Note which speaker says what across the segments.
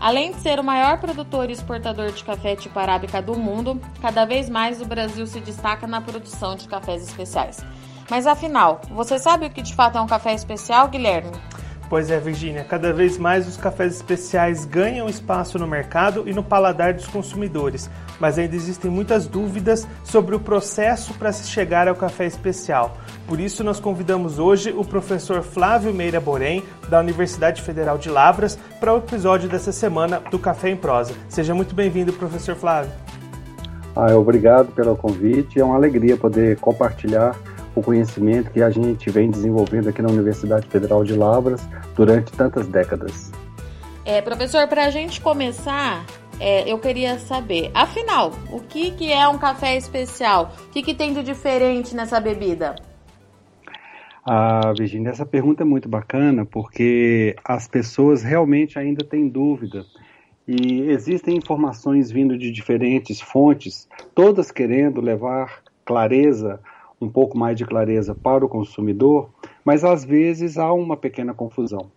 Speaker 1: Além de ser o maior produtor e exportador de café tipo arábica do mundo, cada vez mais o Brasil se destaca na produção de cafés especiais. Mas afinal, você sabe o que de fato é um café especial, Guilherme?
Speaker 2: Pois é, Virginia, cada vez mais os cafés especiais ganham espaço no mercado e no paladar dos consumidores, mas ainda existem muitas dúvidas sobre o processo para se chegar ao café especial. Por isso, nós convidamos hoje o professor Flávio Meira Borém, da Universidade Federal de Lavras, para o episódio dessa semana do Café em Prosa. Seja muito bem-vindo, professor Flávio.
Speaker 3: Ah, obrigado pelo convite, é uma alegria poder compartilhar o conhecimento que a gente vem desenvolvendo aqui na Universidade Federal de Lavras durante tantas décadas.
Speaker 1: É, professor, para a gente começar, é, eu queria saber, afinal, o que, que é um café especial? O que, que tem de diferente nessa bebida?
Speaker 3: Ah, Virginia, essa pergunta é muito bacana porque as pessoas realmente ainda têm dúvida e existem informações vindo de diferentes fontes, todas querendo levar clareza um pouco mais de clareza para o consumidor, mas às vezes há uma pequena confusão.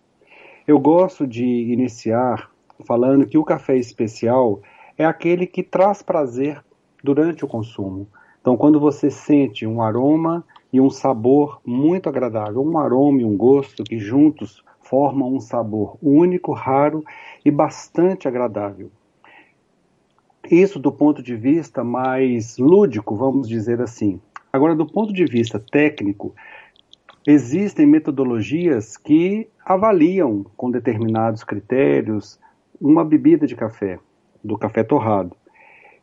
Speaker 3: Eu gosto de iniciar falando que o café especial é aquele que traz prazer durante o consumo. Então, quando você sente um aroma e um sabor muito agradável, um aroma e um gosto que juntos formam um sabor único, raro e bastante agradável. Isso do ponto de vista mais lúdico, vamos dizer assim. Agora, do ponto de vista técnico, existem metodologias que avaliam com determinados critérios uma bebida de café, do café torrado.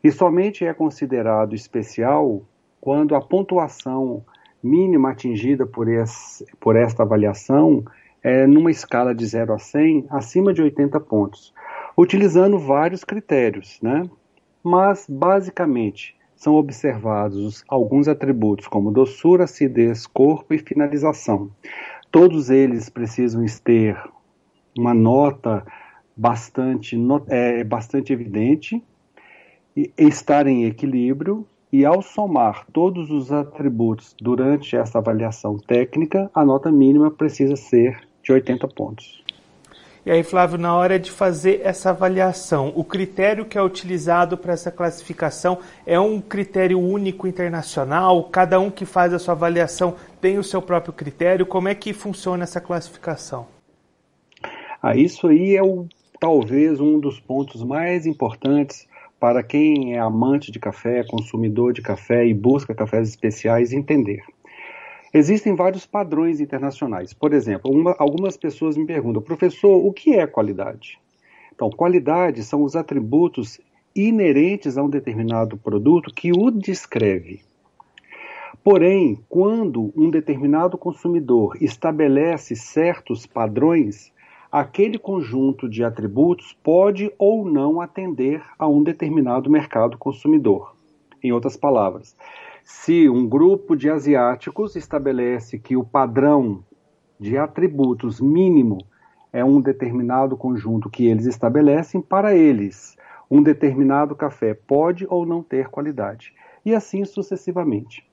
Speaker 3: E somente é considerado especial quando a pontuação mínima atingida por, esse, por esta avaliação é numa escala de 0 a 100, acima de 80 pontos, utilizando vários critérios, né? Mas, basicamente, são observados alguns atributos como doçura, acidez, corpo e finalização. Todos eles precisam ter uma nota bastante, é, bastante evidente e estar em equilíbrio e ao somar todos os atributos durante essa avaliação técnica, a nota mínima precisa ser de 80 pontos.
Speaker 2: E aí, Flávio, na hora de fazer essa avaliação, o critério que é utilizado para essa classificação é um critério único internacional? Cada um que faz a sua avaliação tem o seu próprio critério? Como é que funciona essa classificação?
Speaker 3: Ah, isso aí é o, talvez um dos pontos mais importantes para quem é amante de café, consumidor de café e busca cafés especiais entender. Existem vários padrões internacionais. Por exemplo, uma, algumas pessoas me perguntam, professor, o que é qualidade? Então, qualidade são os atributos inerentes a um determinado produto que o descreve. Porém, quando um determinado consumidor estabelece certos padrões, aquele conjunto de atributos pode ou não atender a um determinado mercado consumidor. Em outras palavras, se um grupo de asiáticos estabelece que o padrão de atributos mínimo é um determinado conjunto que eles estabelecem, para eles, um determinado café pode ou não ter qualidade. E assim sucessivamente.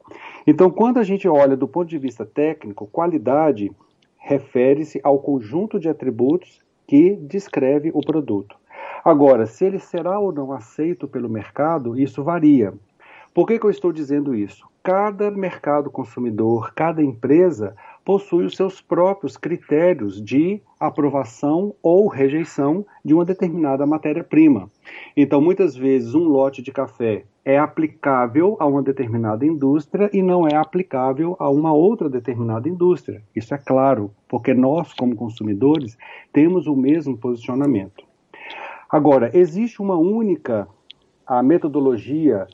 Speaker 3: Então, quando a gente olha do ponto de vista técnico, qualidade refere-se ao conjunto de atributos que descreve o produto. Agora, se ele será ou não aceito pelo mercado, isso varia. Por que, que eu estou dizendo isso? Cada mercado consumidor, cada empresa possui os seus próprios critérios de aprovação ou rejeição de uma determinada matéria-prima. Então, muitas vezes, um lote de café é aplicável a uma determinada indústria e não é aplicável a uma outra determinada indústria. Isso é claro, porque nós, como consumidores, temos o mesmo posicionamento. Agora, existe uma única a metodologia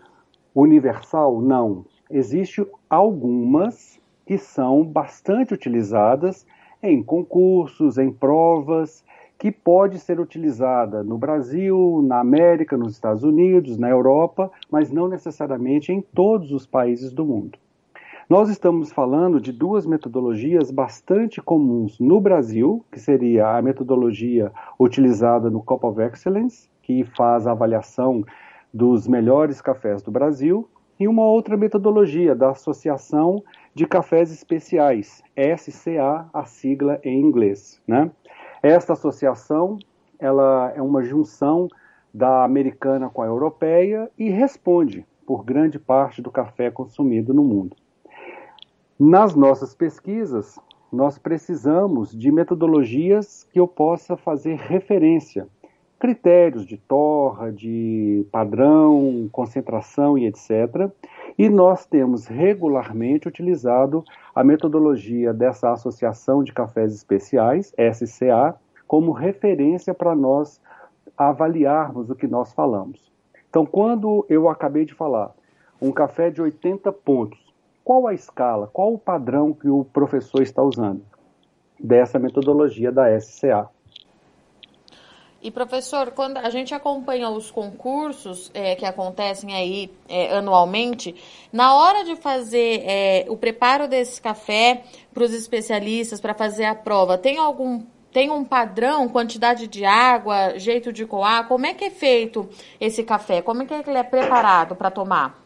Speaker 3: universal? Não. Existem algumas que são bastante utilizadas em concursos, em provas, que pode ser utilizada no Brasil, na América, nos Estados Unidos, na Europa, mas não necessariamente em todos os países do mundo. Nós estamos falando de duas metodologias bastante comuns no Brasil, que seria a metodologia utilizada no Cup of Excellence, que faz a avaliação dos melhores cafés do Brasil, e uma outra metodologia da Associação de Cafés Especiais, SCA, a sigla em inglês. Né? Esta associação ela é uma junção da americana com a europeia e responde por grande parte do café consumido no mundo. Nas nossas pesquisas, nós precisamos de metodologias que eu possa fazer referência, critérios de torra, de padrão, concentração e etc. E nós temos regularmente utilizado a metodologia dessa Associação de Cafés Especiais, SCA, como referência para nós avaliarmos o que nós falamos. Então, quando eu acabei de falar um café de 80 pontos, qual a escala, qual o padrão que o professor está usando dessa metodologia da SCA?
Speaker 1: E professor, quando a gente acompanha os concursos é, que acontecem aí é, anualmente, na hora de fazer é, o preparo desse café para os especialistas para fazer a prova, tem algum tem um padrão, quantidade de água, jeito de coar? Como é que é feito esse café? Como é que ele é preparado para tomar?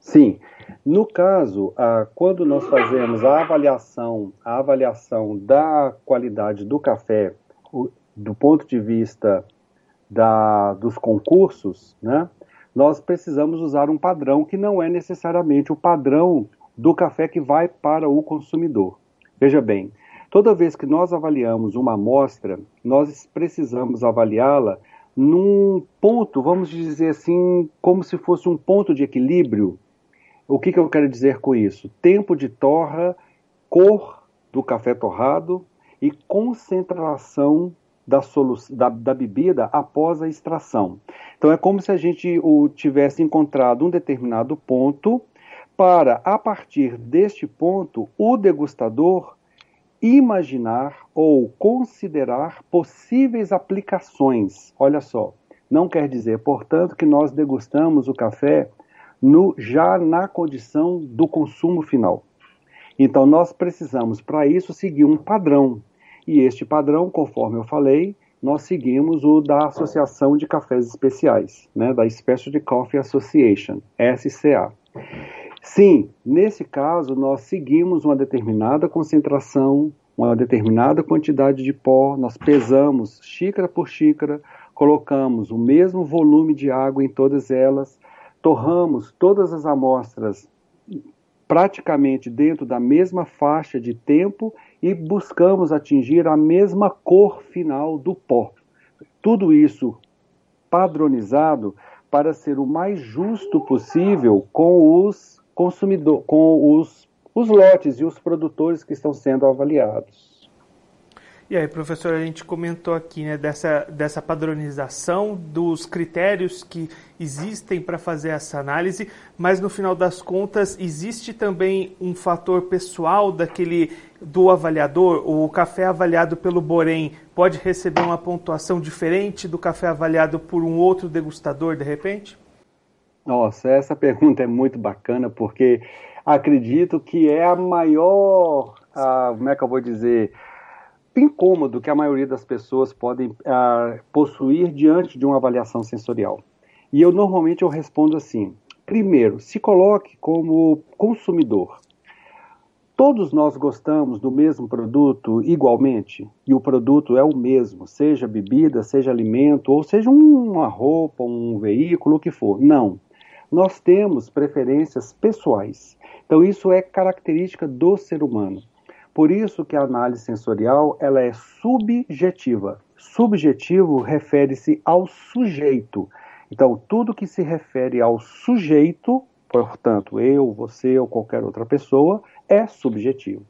Speaker 3: Sim. No caso, quando nós fazemos a avaliação, a avaliação da qualidade do café, do ponto de vista da, dos concursos, né, nós precisamos usar um padrão que não é necessariamente o padrão do café que vai para o consumidor. Veja bem, Toda vez que nós avaliamos uma amostra, nós precisamos avaliá-la num ponto, vamos dizer assim, como se fosse um ponto de equilíbrio. O que, que eu quero dizer com isso? Tempo de torra, cor do café torrado e concentração da, da, da, bebida após a extração. Então é como se a gente o, tivesse encontrado um determinado ponto para, a partir deste ponto, o degustador imaginar ou considerar possíveis aplicações. Olha só, não quer dizer, portanto, que nós degustamos o café no, já na condição do consumo final. Então, nós precisamos, para isso, seguir um padrão. E este padrão, conforme eu falei, nós seguimos o da Associação de Cafés Especiais, né, da Specialty Coffee Association, SCA. Sim, nesse caso nós seguimos uma determinada concentração, uma determinada quantidade de pó, nós pesamos xícara por xícara, colocamos o mesmo volume de água em todas elas, torramos todas as amostras praticamente dentro da mesma faixa de tempo e buscamos atingir a mesma cor final do pó. Tudo isso padronizado para ser o mais justo possível com os consumidor, com os, os lotes e os produtores que estão sendo avaliados.
Speaker 2: E aí, professor, a gente comentou aqui né, dessa, dessa padronização dos critérios que existem para fazer essa análise, mas no final das contas existe também um fator pessoal daquele do avaliador. O café avaliado pelo Borém pode receber uma pontuação diferente do café avaliado por um outro degustador, de repente?
Speaker 3: Nossa, essa pergunta é muito bacana porque acredito que é a maior, a, como é que eu vou dizer, incômodo que a maioria das pessoas podem a, possuir diante de uma avaliação sensorial. E eu normalmente eu respondo assim: primeiro, se coloque como consumidor. Todos nós gostamos do mesmo produto igualmente, e o produto é o mesmo, seja bebida, seja alimento, ou seja uma roupa, um veículo, o que for. Não nós temos preferências pessoais. Então isso é característica do ser humano. Por isso que a análise sensorial ela é subjetiva. Subjetivo refere-se ao sujeito. Então tudo que se refere ao sujeito, portanto eu, você ou qualquer outra pessoa, é subjetivo.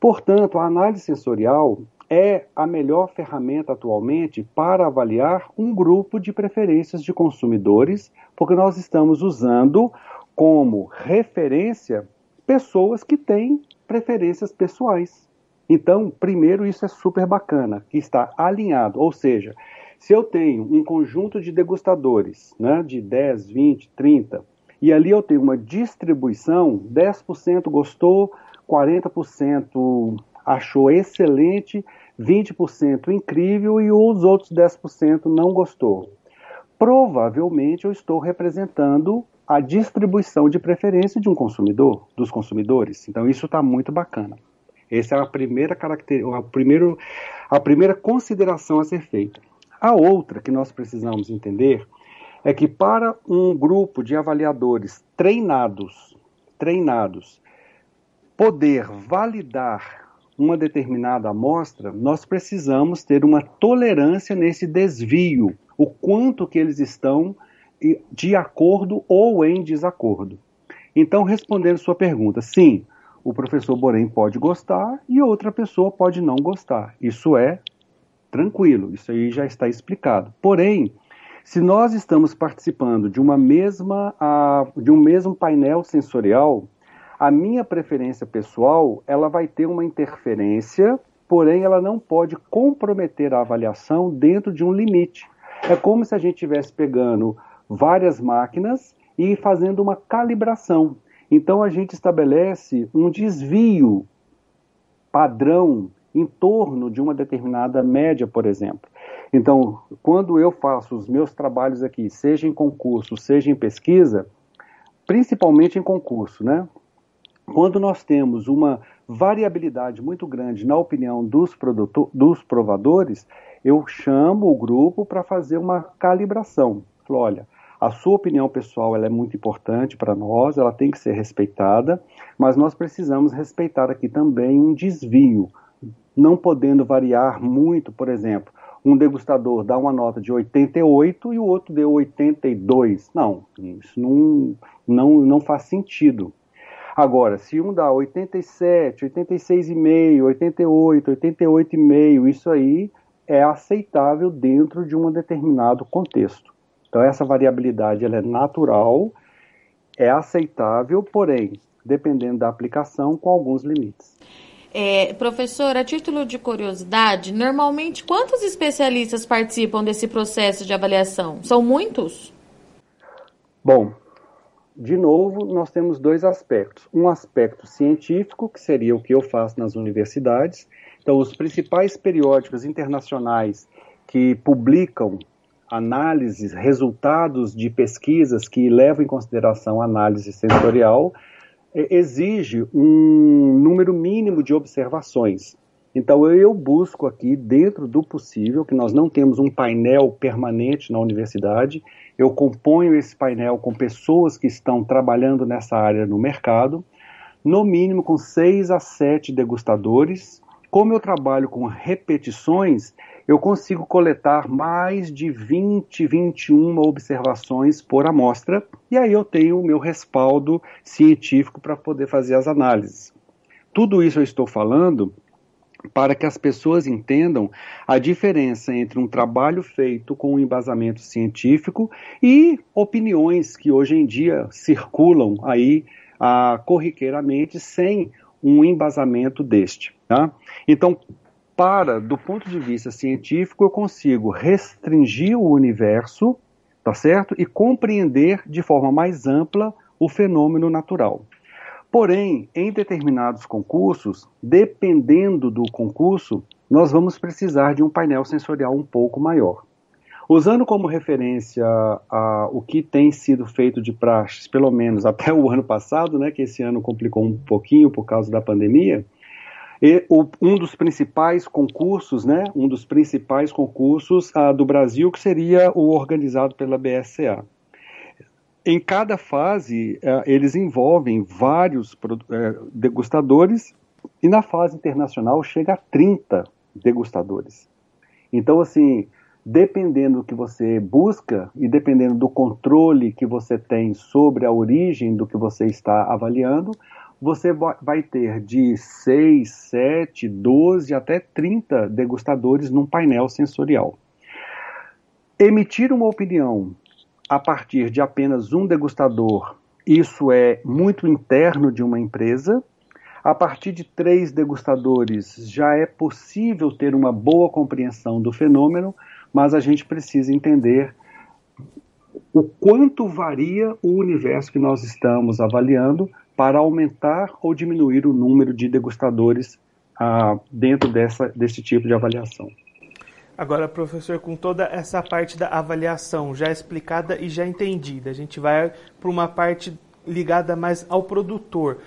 Speaker 3: Portanto, a análise sensorial é a melhor ferramenta atualmente para avaliar um grupo de preferências de consumidores, porque nós estamos usando como referência pessoas que têm preferências pessoais. Então, primeiro, isso é super bacana, que está alinhado, ou seja, se eu tenho um conjunto de degustadores, né, de 10, 20, 30, e ali eu tenho uma distribuição, 10% gostou, 40% achou excelente, 20% incrível e os outros 10% não gostou. Provavelmente eu estou representando a distribuição de preferência de um consumidor, dos consumidores. Então isso está muito bacana. Essa é a primeira característica, a, primeiro, a primeira consideração a ser feita. A outra que nós precisamos entender é que para um grupo de avaliadores treinados, treinados, poder validar uma determinada amostra, nós precisamos ter uma tolerância nesse desvio, o quanto que eles estão de acordo ou em desacordo. Então, respondendo sua pergunta, sim, o professor Borém pode gostar e outra pessoa pode não gostar. Isso é tranquilo, isso aí já está explicado. Porém, se nós estamos participando de uma mesma, de um mesmo painel sensorial, a minha preferência pessoal ela vai ter uma interferência, porém ela não pode comprometer a avaliação dentro de um limite. É como se a gente estivesse pegando várias máquinas e fazendo uma calibração. Então a gente estabelece um desvio padrão em torno de uma determinada média, por exemplo. Então, quando eu faço os meus trabalhos aqui, seja em concurso, seja em pesquisa, principalmente em concurso, né? Quando nós temos uma variabilidade muito grande na opinião dos, dos provadores, eu chamo o grupo para fazer uma calibração. Falo, olha, a sua opinião pessoal ela é muito importante para nós, ela tem que ser respeitada, mas nós precisamos respeitar aqui também um desvio, não podendo variar muito, por exemplo, um degustador dá uma nota de 88 e o outro deu 82. Não, isso não, não, não faz sentido. Agora, se um dá 87, 86,5, 88, 88,5, isso aí é aceitável dentro de um determinado contexto. Então essa variabilidade ela é natural, é aceitável, porém, dependendo da aplicação, com alguns limites.
Speaker 1: É, professor, a título de curiosidade, normalmente quantos especialistas participam desse processo de avaliação? São muitos?
Speaker 3: Bom, de novo, nós temos dois aspectos. Um aspecto científico, que seria o que eu faço nas universidades. Então, os principais periódicos internacionais que publicam análises, resultados de pesquisas que levam em consideração análise sensorial, exige um número mínimo de observações. Então eu busco aqui, dentro do possível, que nós não temos um painel permanente na universidade, eu componho esse painel com pessoas que estão trabalhando nessa área no mercado, no mínimo com seis a sete degustadores. Como eu trabalho com repetições, eu consigo coletar mais de 20, 21 observações por amostra, e aí eu tenho o meu respaldo científico para poder fazer as análises. Tudo isso eu estou falando para que as pessoas entendam a diferença entre um trabalho feito com um embasamento científico e opiniões que hoje em dia circulam aí ah, corriqueiramente sem um embasamento deste. Tá? Então, para, do ponto de vista científico, eu consigo restringir o universo, tá certo? E compreender de forma mais ampla o fenômeno natural. Porém, em determinados concursos, dependendo do concurso, nós vamos precisar de um painel sensorial um pouco maior. Usando como referência a, o que tem sido feito de praxes, pelo menos até o ano passado, né, que esse ano complicou um pouquinho por causa da pandemia, e o, um dos principais concursos, né, um dos principais concursos ah, do Brasil, que seria o organizado pela BSCA. Em cada fase, ah, eles envolvem vários eh, degustadores, e na fase internacional chega a 30 degustadores. Então, assim, dependendo do que você busca e dependendo do controle que você tem sobre a origem do que você está avaliando, você vai ter de 6, 7, 12 até 30 degustadores num painel sensorial. Emitir uma opinião a partir de apenas um degustador, isso é muito interno de uma empresa. A partir de três degustadores já é possível ter uma boa compreensão do fenômeno, mas a gente precisa entender o quanto varia o universo que nós estamos avaliando para aumentar ou diminuir o número de degustadores ah, dentro dessa, desse tipo de avaliação.
Speaker 2: Agora, professor, com toda essa parte da avaliação já explicada e já entendida, a gente vai para uma parte ligada mais ao produtor.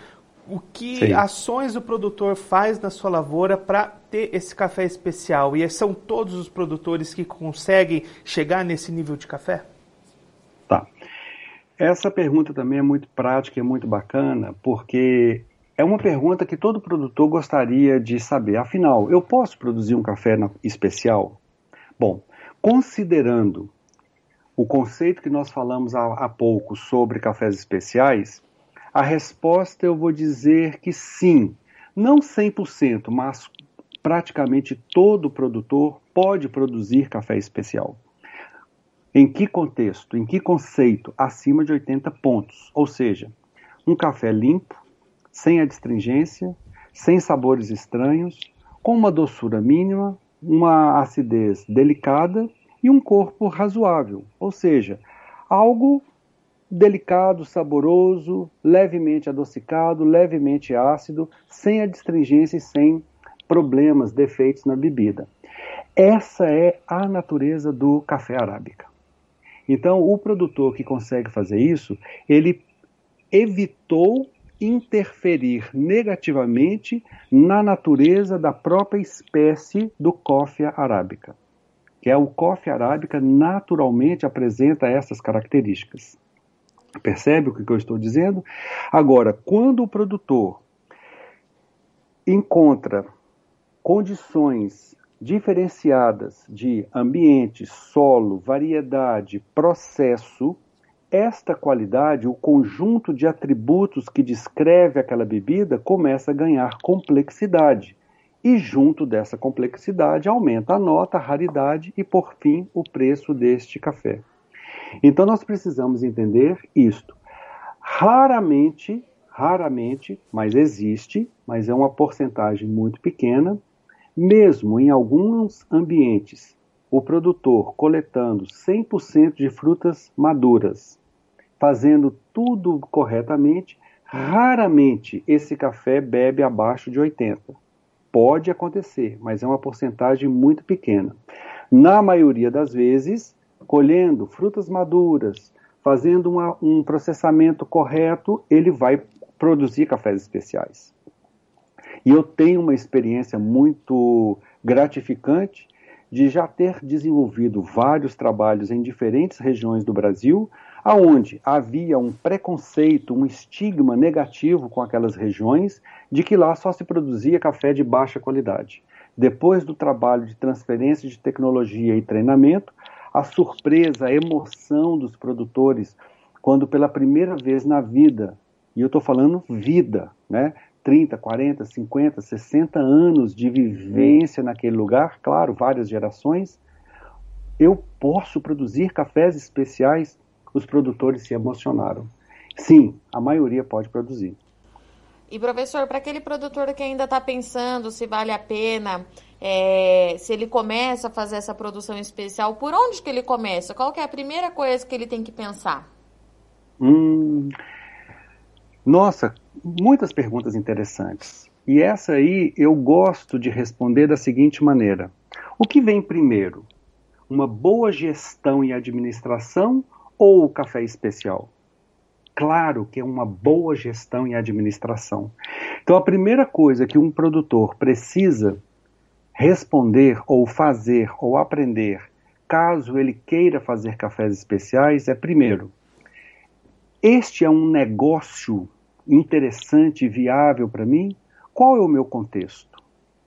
Speaker 2: O que Sim. ações o produtor faz na sua lavoura para ter esse café especial? E são todos os produtores que conseguem chegar nesse nível de café?
Speaker 3: Essa pergunta também é muito prática e muito bacana, porque é uma pergunta que todo produtor gostaria de saber. Afinal, eu posso produzir um café especial? Bom, considerando o conceito que nós falamos há, há pouco sobre cafés especiais, a resposta eu vou dizer que sim. Não 100%, mas praticamente todo produtor pode produzir café especial. Em que contexto? Em que conceito? Acima de 80 pontos. Ou seja, um café limpo, sem adstringência, sem sabores estranhos, com uma doçura mínima, uma acidez delicada e um corpo razoável. Ou seja, algo delicado, saboroso, levemente adocicado, levemente ácido, sem adstringência e sem problemas, defeitos na bebida. Essa é a natureza do café arábica. Então, o produtor que consegue fazer isso, ele evitou interferir negativamente na natureza da própria espécie do coffee arábica. Que é o coffee arábica naturalmente apresenta essas características. Percebe o que eu estou dizendo? Agora, quando o produtor encontra condições diferenciadas de ambiente, solo, variedade, processo, esta qualidade, o conjunto de atributos que descreve aquela bebida, começa a ganhar complexidade. E junto dessa complexidade aumenta a nota, a raridade e, por fim, o preço deste café. Então nós precisamos entender isto. Raramente, raramente, mas existe, mas é uma porcentagem muito pequena, mesmo em alguns ambientes, o produtor coletando 100% de frutas maduras, fazendo tudo corretamente, raramente esse café bebe abaixo de 80. Pode acontecer, mas é uma porcentagem muito pequena. Na maioria das vezes, colhendo frutas maduras, fazendo uma, um processamento correto, ele vai produzir cafés especiais. E eu tenho uma experiência muito gratificante de já ter desenvolvido vários trabalhos em diferentes regiões do Brasil, aonde havia um preconceito, um estigma negativo com aquelas regiões de que lá só se produzia café de baixa qualidade. Depois do trabalho de transferência de tecnologia e treinamento, a surpresa, a emoção dos produtores quando pela primeira vez na vida, e eu estou falando vida, né? 30, 40, 50, 60 anos de vivência naquele lugar, claro, várias gerações, eu posso produzir cafés especiais. Os produtores se emocionaram. Sim, a maioria pode produzir.
Speaker 1: E professor, para aquele produtor que ainda está pensando se vale a pena, é, se ele começa a fazer essa produção especial, por onde que ele começa? Qual que é a primeira coisa que ele tem que pensar?
Speaker 3: Hum, nossa, muitas perguntas interessantes. E essa aí eu gosto de responder da seguinte maneira: o que vem primeiro? Uma boa gestão e administração ou o café especial? claro que é uma boa gestão e administração. Então, a primeira coisa que um produtor precisa responder ou fazer ou aprender, caso ele queira fazer cafés especiais, é primeiro, este é um negócio interessante e viável para mim? Qual é o meu contexto?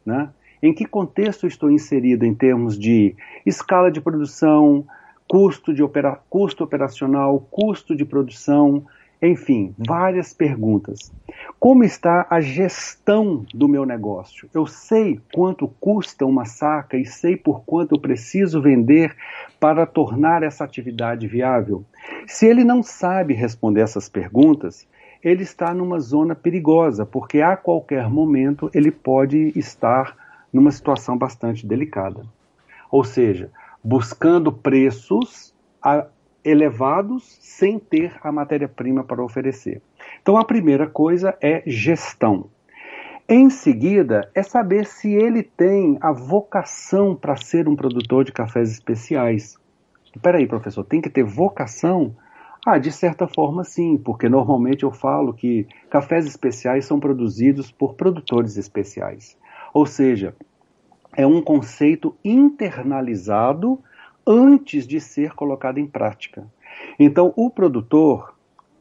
Speaker 3: Né? Em que contexto estou inserido em termos de escala de produção, custo, de opera custo operacional, custo de produção, enfim, várias perguntas. Como está a gestão do meu negócio? Eu sei quanto custa uma saca e sei por quanto eu preciso vender para tornar essa atividade viável? Se ele não sabe responder essas perguntas, ele está numa zona perigosa, porque a qualquer momento ele pode estar numa situação bastante delicada. Ou seja, buscando preços elevados sem ter a matéria-prima para oferecer. Então a primeira coisa é gestão. Em seguida, é saber se ele tem a vocação para ser um produtor de cafés especiais. Espera aí, professor, tem que ter vocação? Ah, de certa forma sim, porque normalmente eu falo que cafés especiais são produzidos por produtores especiais. Ou seja, é um conceito internalizado antes de ser colocado em prática. Então, o produtor,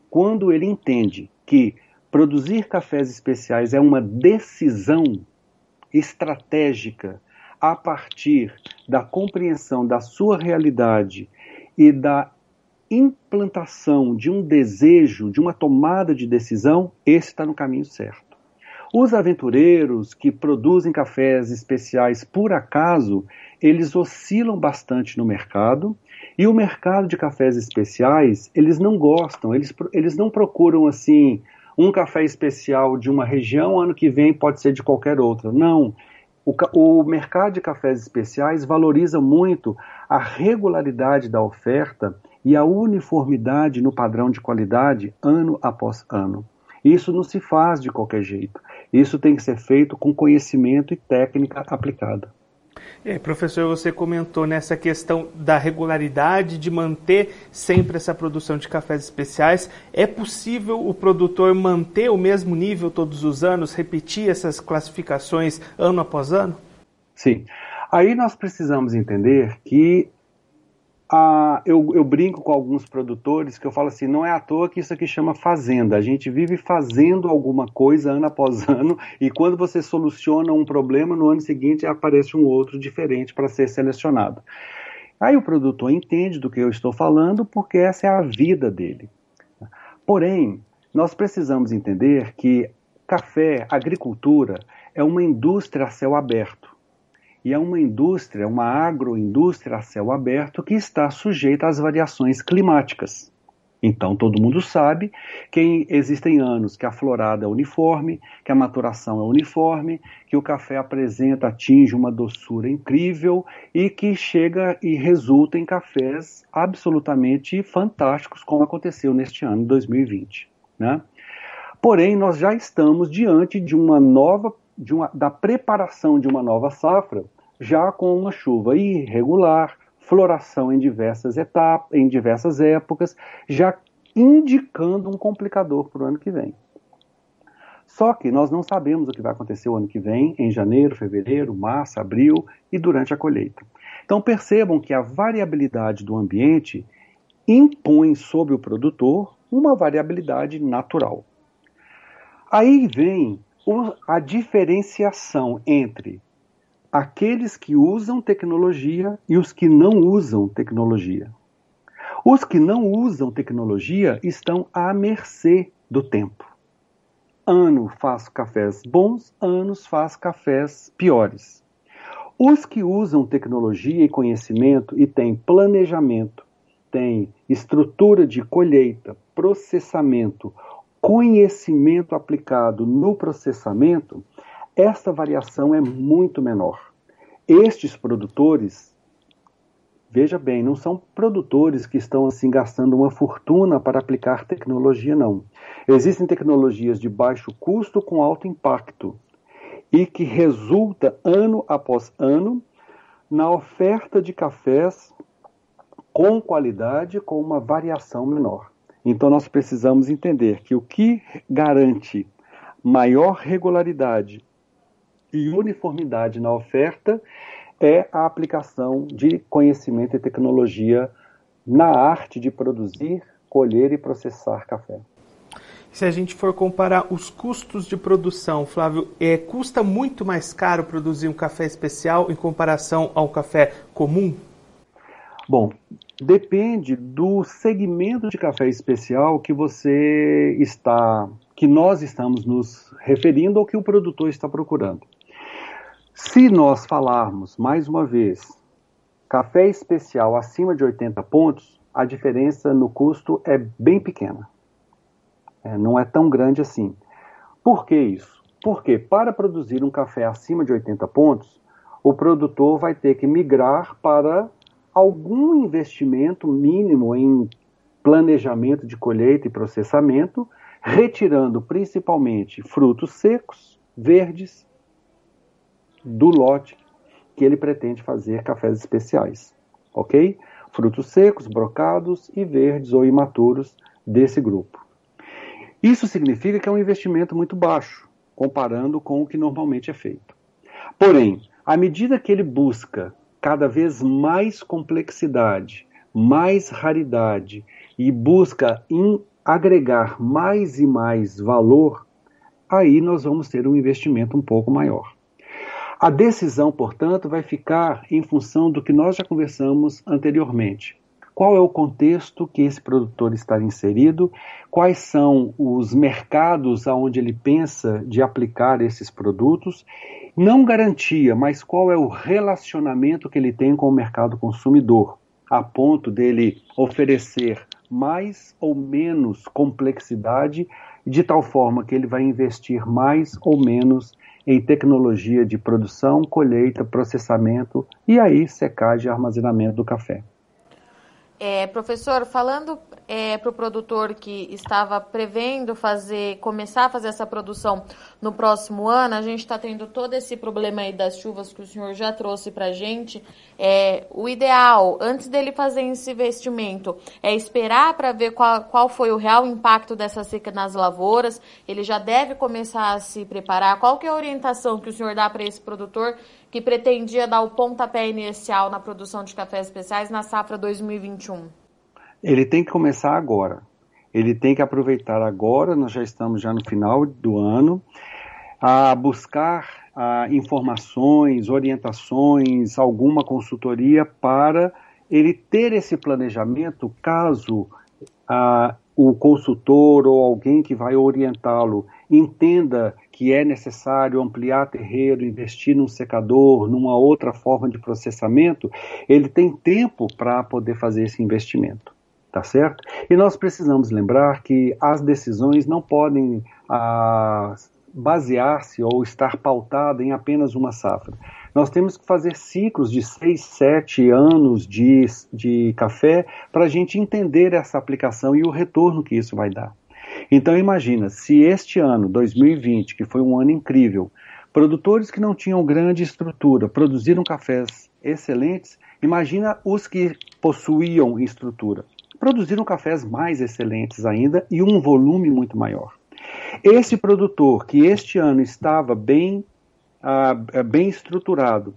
Speaker 3: quando ele entende que produzir cafés especiais é uma decisão estratégica a partir da compreensão da sua realidade e da implantação de um desejo, de uma tomada de decisão, esse está no caminho certo. Os aventureiros que produzem cafés especiais por acaso, eles oscilam bastante no mercado e o mercado de cafés especiais, eles não gostam, eles, eles não procuram assim um café especial de uma região, ano que vem pode ser de qualquer outra. Não. O, o mercado de cafés especiais valoriza muito a regularidade da oferta e a uniformidade no padrão de qualidade ano após ano. Isso não se faz de qualquer jeito. Isso tem que ser feito com conhecimento e técnica aplicada.
Speaker 2: É, professor, você comentou nessa questão da regularidade de manter sempre essa produção de cafés especiais. É possível o produtor manter o mesmo nível todos os anos, repetir essas classificações ano após ano?
Speaker 3: Sim. Aí nós precisamos entender que eu, eu, brinco com alguns produtores que eu falo assim, não é à toa que isso aqui chama fazenda. A gente vive fazendo alguma coisa ano após ano e quando você soluciona um problema, no ano seguinte aparece um outro diferente para ser selecionado. Aí o produtor entende do que eu estou falando porque essa é a vida dele. Porém, nós precisamos entender que café, agricultura, é uma indústria a céu aberto e é uma indústria, uma agroindústria a céu aberto que está sujeita às variações climáticas. Então, todo mundo sabe que existem anos que a florada é uniforme, que a maturação é uniforme, que o café apresenta, atinge uma doçura incrível e que chega e resulta em cafés absolutamente fantásticos, como aconteceu neste ano, 2020. Né? Porém, nós já estamos diante de uma nova uma, da preparação de uma nova safra, já com uma chuva irregular, floração em diversas etapas, em diversas épocas, já indicando um complicador para o ano que vem. Só que nós não sabemos o que vai acontecer o ano que vem, em janeiro, fevereiro, março, abril e durante a colheita. Então percebam que a variabilidade do ambiente impõe sobre o produtor uma variabilidade natural. Aí vem a diferenciação entre aqueles que usam tecnologia e os que não usam tecnologia. Os que não usam tecnologia estão à mercê do tempo. Ano faz cafés bons, anos faz cafés piores. Os que usam tecnologia e conhecimento e têm planejamento, têm estrutura de colheita, processamento, conhecimento aplicado no processamento, esta variação é muito menor. Estes produtores, veja bem, não são produtores que estão assim gastando uma fortuna para aplicar tecnologia, não. Existem tecnologias de baixo custo com alto impacto e que resulta ano após ano na oferta de cafés com qualidade, com uma variação menor. Então nós precisamos entender que o que garante maior regularidade e uniformidade na oferta é a aplicação de conhecimento e tecnologia na arte de produzir, colher e processar café.
Speaker 2: Se a gente for comparar os custos de produção, Flávio, é, custa muito mais caro produzir um café especial em comparação ao café comum?
Speaker 3: Bom, depende do segmento de café especial que você está, que nós estamos nos referindo ou que o produtor está procurando. Se nós falarmos, mais uma vez, café especial acima de 80 pontos, a diferença no custo é bem pequena. É, não é tão grande assim. Por que isso? Porque para produzir um café acima de 80 pontos, o produtor vai ter que migrar para algum investimento mínimo em planejamento de colheita e processamento, retirando principalmente frutos secos, verdes do lote que ele pretende fazer cafés especiais, ok? frutos secos, brocados e verdes ou imaturos desse grupo. Isso significa que é um investimento muito baixo, comparando com o que normalmente é feito. Porém, à medida que ele busca cada vez mais complexidade, mais raridade e busca agregar mais e mais valor, aí nós vamos ter um investimento um pouco maior. A decisão, portanto, vai ficar em função do que nós já conversamos anteriormente. Qual é o contexto que esse produtor está inserido? Quais são os mercados aonde ele pensa de aplicar esses produtos? Não garantia, mas qual é o relacionamento que ele tem com o mercado consumidor, a ponto dele oferecer mais ou menos complexidade, de tal forma que ele vai investir mais ou menos em tecnologia de produção, colheita, processamento e aí secagem e armazenamento do café.
Speaker 1: É, professor, falando é, para o produtor que estava prevendo fazer, começar a fazer essa produção no próximo ano, a gente está tendo todo esse problema aí das chuvas que o senhor já trouxe para a gente. É, o ideal, antes dele fazer esse investimento, é esperar para ver qual, qual foi o real impacto dessa seca nas lavouras. Ele já deve começar a se preparar. Qual que é a orientação que o senhor dá para esse produtor que pretendia dar o pontapé inicial na produção de cafés especiais na safra 2021?
Speaker 3: Ele tem que começar agora. Ele tem que aproveitar agora, nós já estamos já no final do ano, a buscar a, informações, orientações, alguma consultoria para ele ter esse planejamento caso a, o consultor ou alguém que vai orientá-lo entenda que é necessário ampliar terreiro, investir num secador, numa outra forma de processamento, ele tem tempo para poder fazer esse investimento. Tá certo? E nós precisamos lembrar que as decisões não podem ah, basear-se ou estar pautadas em apenas uma safra. Nós temos que fazer ciclos de seis, sete anos de, de café para a gente entender essa aplicação e o retorno que isso vai dar. Então imagina, se este ano, 2020, que foi um ano incrível, produtores que não tinham grande estrutura produziram cafés excelentes, imagina os que possuíam estrutura. Produziram cafés mais excelentes ainda e um volume muito maior. Esse produtor que este ano estava bem, uh, bem estruturado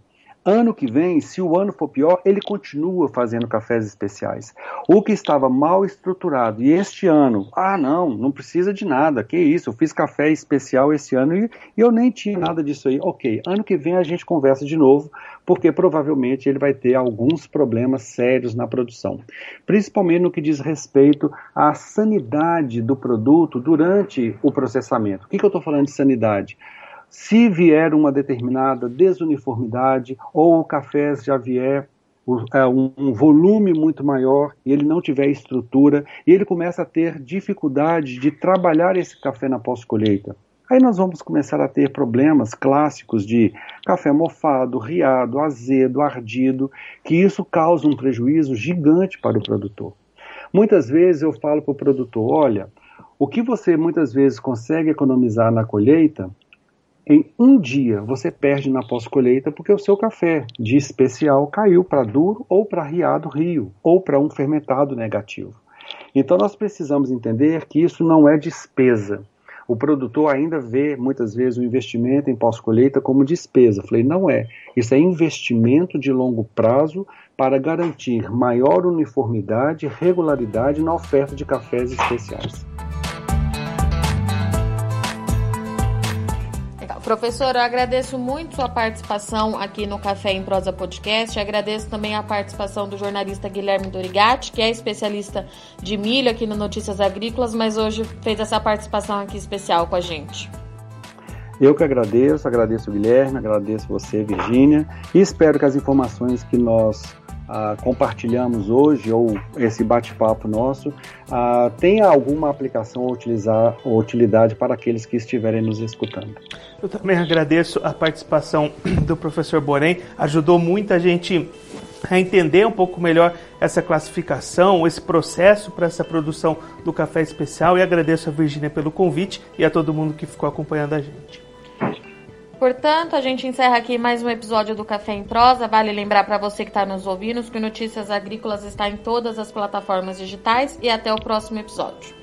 Speaker 3: Ano que vem, se o ano for pior, ele continua fazendo cafés especiais. O que estava mal estruturado e este ano, ah, não, não precisa de nada, que isso, eu fiz café especial esse ano e, e eu nem tinha nada disso aí. Ok, ano que vem a gente conversa de novo, porque provavelmente ele vai ter alguns problemas sérios na produção, principalmente no que diz respeito à sanidade do produto durante o processamento. O que, que eu estou falando de sanidade? Se vier uma determinada desuniformidade ou o café já vier é, um volume muito maior e ele não tiver estrutura e ele começa a ter dificuldade de trabalhar esse café na pós-colheita. Aí nós vamos começar a ter problemas clássicos de café mofado, riado, azedo, ardido, que isso causa um prejuízo gigante para o produtor. Muitas vezes eu falo para o produtor: olha, o que você muitas vezes consegue economizar na colheita, em um dia você perde na pós-colheita porque o seu café de especial caiu para duro ou para riado rio ou para um fermentado negativo. Então nós precisamos entender que isso não é despesa. O produtor ainda vê muitas vezes o investimento em pós-colheita como despesa. Falei, não é. Isso é investimento de longo prazo para garantir maior uniformidade e regularidade na oferta de cafés especiais.
Speaker 1: Professor, eu agradeço muito sua participação aqui no Café em Prosa Podcast. Agradeço também a participação do jornalista Guilherme Dorigatti, que é especialista de milho aqui no Notícias Agrícolas, mas hoje fez essa participação aqui especial com a gente.
Speaker 3: Eu que agradeço, agradeço o Guilherme, agradeço você, Virgínia, e espero que as informações que nós ah, compartilhamos hoje, ou esse bate-papo nosso, ah, tenha alguma aplicação ou, utilizar, ou utilidade para aqueles que estiverem nos escutando.
Speaker 2: Eu também agradeço a participação do professor Borém, ajudou muita gente a entender um pouco melhor essa classificação, esse processo para essa produção do café especial e agradeço a Virgínia pelo convite e a todo mundo que ficou acompanhando a gente.
Speaker 1: Portanto, a gente encerra aqui mais um episódio do Café em Prosa. Vale lembrar para você que está nos ouvindo que Notícias Agrícolas está em todas as plataformas digitais e até o próximo episódio.